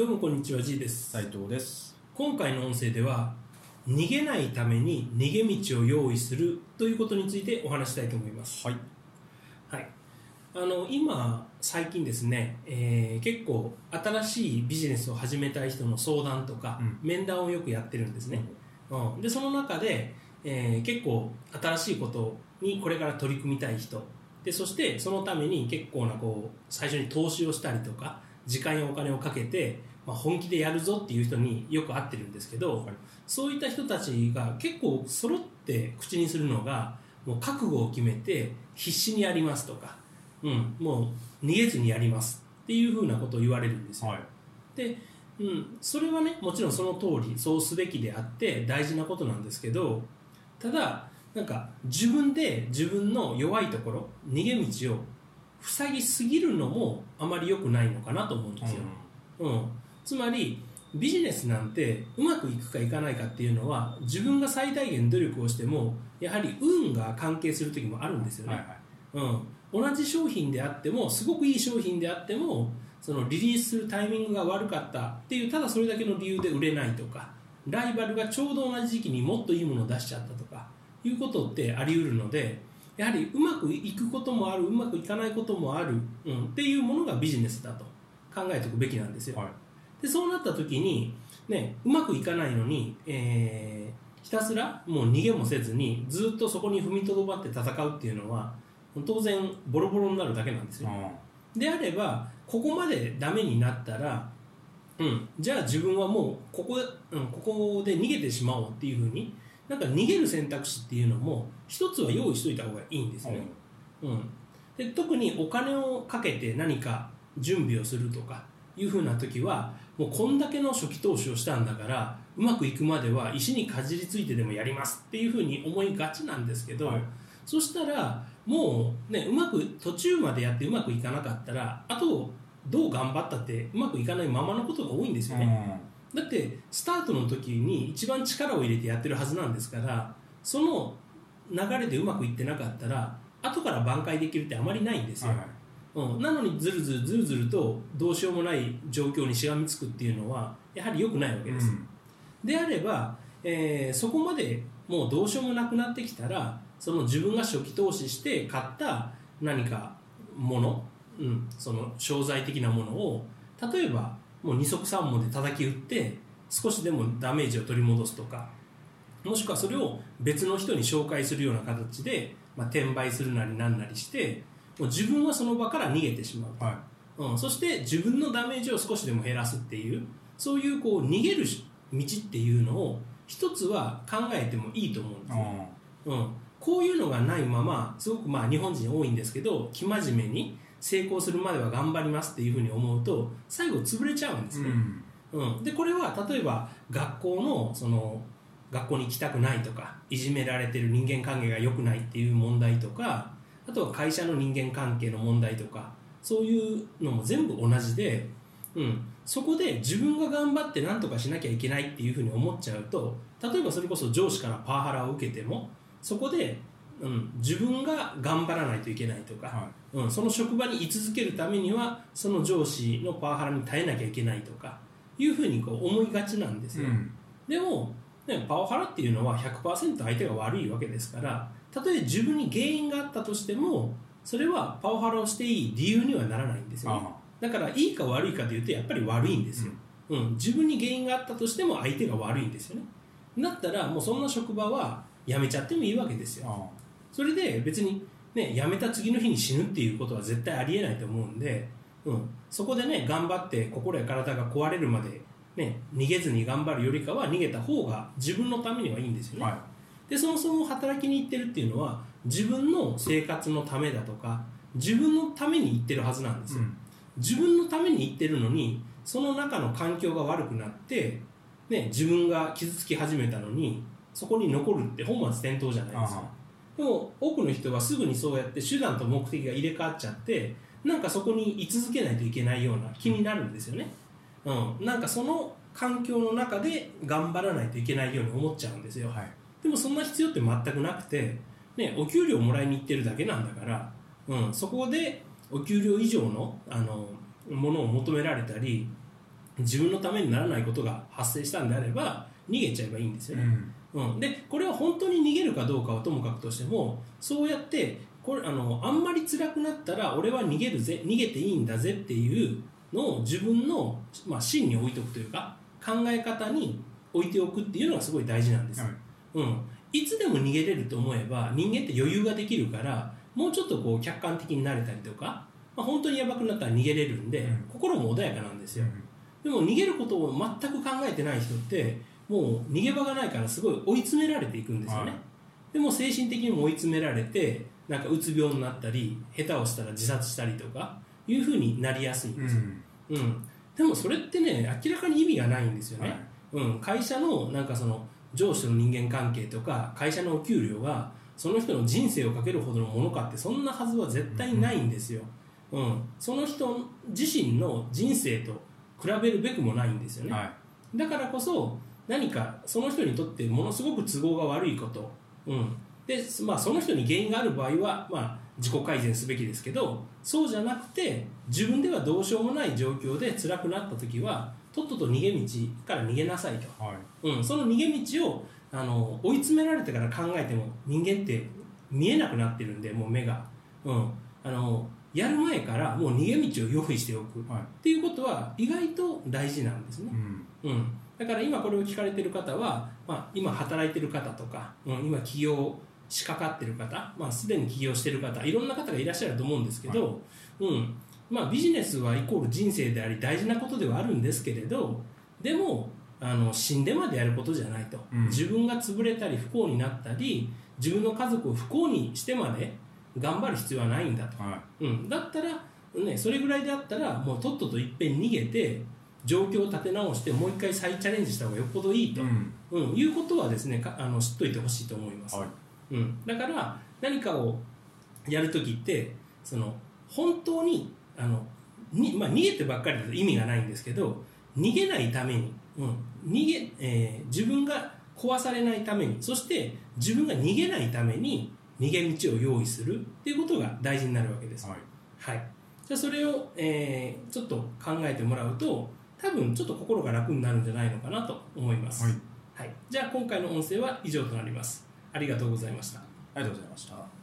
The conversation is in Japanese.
どうもこんにちは G です。斉藤です。今回の音声では逃げないために逃げ道を用意するということについてお話したいと思います。はい。はい。あの今最近ですね、えー結構新しいビジネスを始めたい人の相談とか、うん。面談をよくやってるんですね、うん、でその中で、えー結構新しいことにこれから取り組みたい人。でそしてそのために結構なこう最初に投資をしたりとか時間やお金をかけて、まあ、本気でやるぞっていう人によく会ってるんですけど、はいそういった人たちが結構揃って口にするのがもう覚悟を決めて必死にやりますとか、うん、もう逃げずにやりますっていうふうなことを言われるんですよ。はいで、うん、それはねもちろんその通りそうすべきであって大事なことなんですけどただなんか自分で自分の弱いところ逃げ道を塞ぎすぎるのもあまり良くないのかなと思うんですよ、うん、つまりビジネスなんてうまくいくかいかないかっていうのは自分が最大限努力をしてもやはり運が関係する時もあるんですよね、はいはい。うん、同じ商品であってもすごくいい商品であってもそのリリースするタイミングが悪かったっていうただそれだけの理由で売れないとかライバルがちょうど同じ時期にもっといいものを出しちゃったとかいうことってあり得るのでやはりうまくいくこともあるうまくいかないこともある、うん、っていうものがビジネスだと考えておくべきなんですよ。はいでそうなった時に、ね、うまくいかないのに、えーひたすらもう逃げもせずにずっとそこに踏みとどまって戦うっていうのは当然ボロボロになるだけなんですよ。であればここまでダメになったら、うん、じゃあ自分はもうここ,、うん、ここで逃げてしまおうっていうふうになんか逃げる選択肢っていうのも一つは用意しといた方がいいんですよね。うん、で特にお金をかけて何か準備をするとかいうふうな時はもうこんだけの初期投資をしたんだからうまくいくまでは石にかじりついてでもやりますっていうふうに思いがちなんですけど、はいそしたらもうねうまく途中までやってうまくいかなかったらあとどう頑張ったってうまくいかないままのことが多いんですよね。だってスタートの時に一番力を入れてやってるはずなんですからその流れでうまくいってなかったら後から挽回できるってあまりないんですよ、うん、なのにずるずるずるずるとどうしようもない状況にしがみつくっていうのはやはり良くないわけです、であれば、えーそこまでもうどうしようもなくなってきたらその自分が初期投資して買った何かもの、うん、その商材的なものを例えばもう二足三本で叩き打って少しでもダメージを取り戻すとかもしくはそれを別の人に紹介するような形で、まあ、転売するなりなんなりしてもう自分はその場から逃げてしまう、はい。うん、そして自分のダメージを少しでも減らすっていうそういうこう逃げる道っていうのを一つは考えてもいいと思うんですよ、うん、こういうのがないまますごくまあ日本人多いんですけど生真面目に成功するまでは頑張りますっていうふうに思うと最後潰れちゃうんですね、うん、でこれは例えば学校のその学校に行きたくないとかいじめられてる人間関係が良くないっていう問題とかあとは会社の人間関係の問題とかそういうのも全部同じで、うん、そこで自分が頑張って何とかしなきゃいけないっていうふうに思っちゃうと例えばそれこそ上司からパワハラを受けてもそこで、うん、自分が頑張らないといけないとか、はうん、その職場に居続けるためにはその上司のパワハラに耐えなきゃいけないとか。いうふうにこう思いがちなんですよ、でも、ね、パワハラっていうのは100%相手が悪いわけですからたとえ自分に原因があったとしてもそれはパワハラをしていい理由にはならないんですよ、ね、だからいいか悪いかというとやっぱり悪いんですよ、うん。自分に原因があったとしても相手が悪いんですよね。だったらもうそんな職場は辞めちゃってもいいわけですよそれで別に、ね、辞めた次の日に死ぬっていうことは絶対ありえないと思うんで、うん、そこでね頑張って心や体が壊れるまで、ね、逃げずに頑張るよりかは逃げた方が自分のためにはいいんですよね、はでそもそも働きに行ってるっていうのは自分の生活のためだとか自分のために行ってるはずなんですよ、自分のために行ってるのにその中の環境が悪くなって、ね、自分が傷つき始めたのにそこに残るって本末転倒じゃないですかでも多くの人はすぐにそうやって手段と目的が入れ替わっちゃってなんかそこに居続けないといけないような気になるんですよね、うん、なんかその環境の中で頑張らないといけないように思っちゃうんですよ、はい。でもそんな必要って全くなくて、ね、お給料もらいに行ってるだけなんだから、うん、そこでお給料以上のあのものを求められたり自分のためにならないことが発生したんであれば逃げちゃえばいいんですよね、うんでこれは本当に逃げるかどうかはともかくとしてもそうやってこれあのあんまり辛くなったら俺は逃げるぜ逃げていいんだぜっていうのを自分の、まあ、芯に置いておくというか考え方に置いておくっていうのがすごい大事なんです、はい、うん、いつでも逃げれると思えば人間って余裕ができるからもうちょっとこう客観的になれたりとか、まあ、本当にやばくなったら逃げれるんで、うん、心も穏やかなんですよ、うん、でも逃げることを全く考えてない人ってもう逃げ場がないからすごい追い詰められていくんですよね、はい、でも精神的にも追い詰められてなんかうつ病になったり下手をしたら自殺したりとかいうふうになりやすいんですよ、うん、うん、でもそれってね明らかに意味がないんですよね、はい、うん、会社のなんかその上司との人間関係とか会社のお給料がその人の人生をかけるほどのものかってそんなはずは絶対ないんですよ、うん、その人自身の人生と比べるべくもないんですよね、はい、だからこそ何かその人にとってものすごく都合が悪いこと、うん。でまあ、その人に原因がある場合は、まあ、自己改善すべきですけどそうじゃなくて自分ではどうしようもない状況で辛くなった時はとっとと逃げ道から逃げなさいと、はい、うん、その逃げ道をあの追い詰められてから考えても人間って見えなくなってるんでもう目が、うん、あのやる前からもう逃げ道を用意しておく、はい、っていうことは意外と大事なんですね、うん、うん、だから今これを聞かれてる方は、まあ、今働いてる方とか、うん、今起業しかかってる方、まあ、すでに起業してる方いろんな方がいらっしゃると思うんですけど、はい、うんまあ、ビジネスはイコール人生であり大事なことではあるんですけれどでもあの死んでまでやることじゃないと、うん、自分が潰れたり不幸になったり自分の家族を不幸にしてまで頑張る必要はないんだと、はい、うん、だったら、ね、それぐらいであったらもうとっとといっぺん逃げて状況を立て直してもう一回再チャレンジした方がよっぽどいいと、うん。うん、いうことはですねあの知っといてほしいと思います、はい、うん、だから何かをやる時ってその本当にあのに、まあ、逃げてばっかりだと意味がないんですけど逃げないために、うん、逃げえー、自分が壊されないためにそして自分が逃げないために逃げ道を用意するっていうことが大事になるわけです。はい、はい、じゃそれを、えー、ちょっと考えてもらうと多分ちょっと心が楽になるんじゃないのかなと思います。はい、はい、じゃあ今回の音声は以上となります。ありがとうございました。ありがとうございました。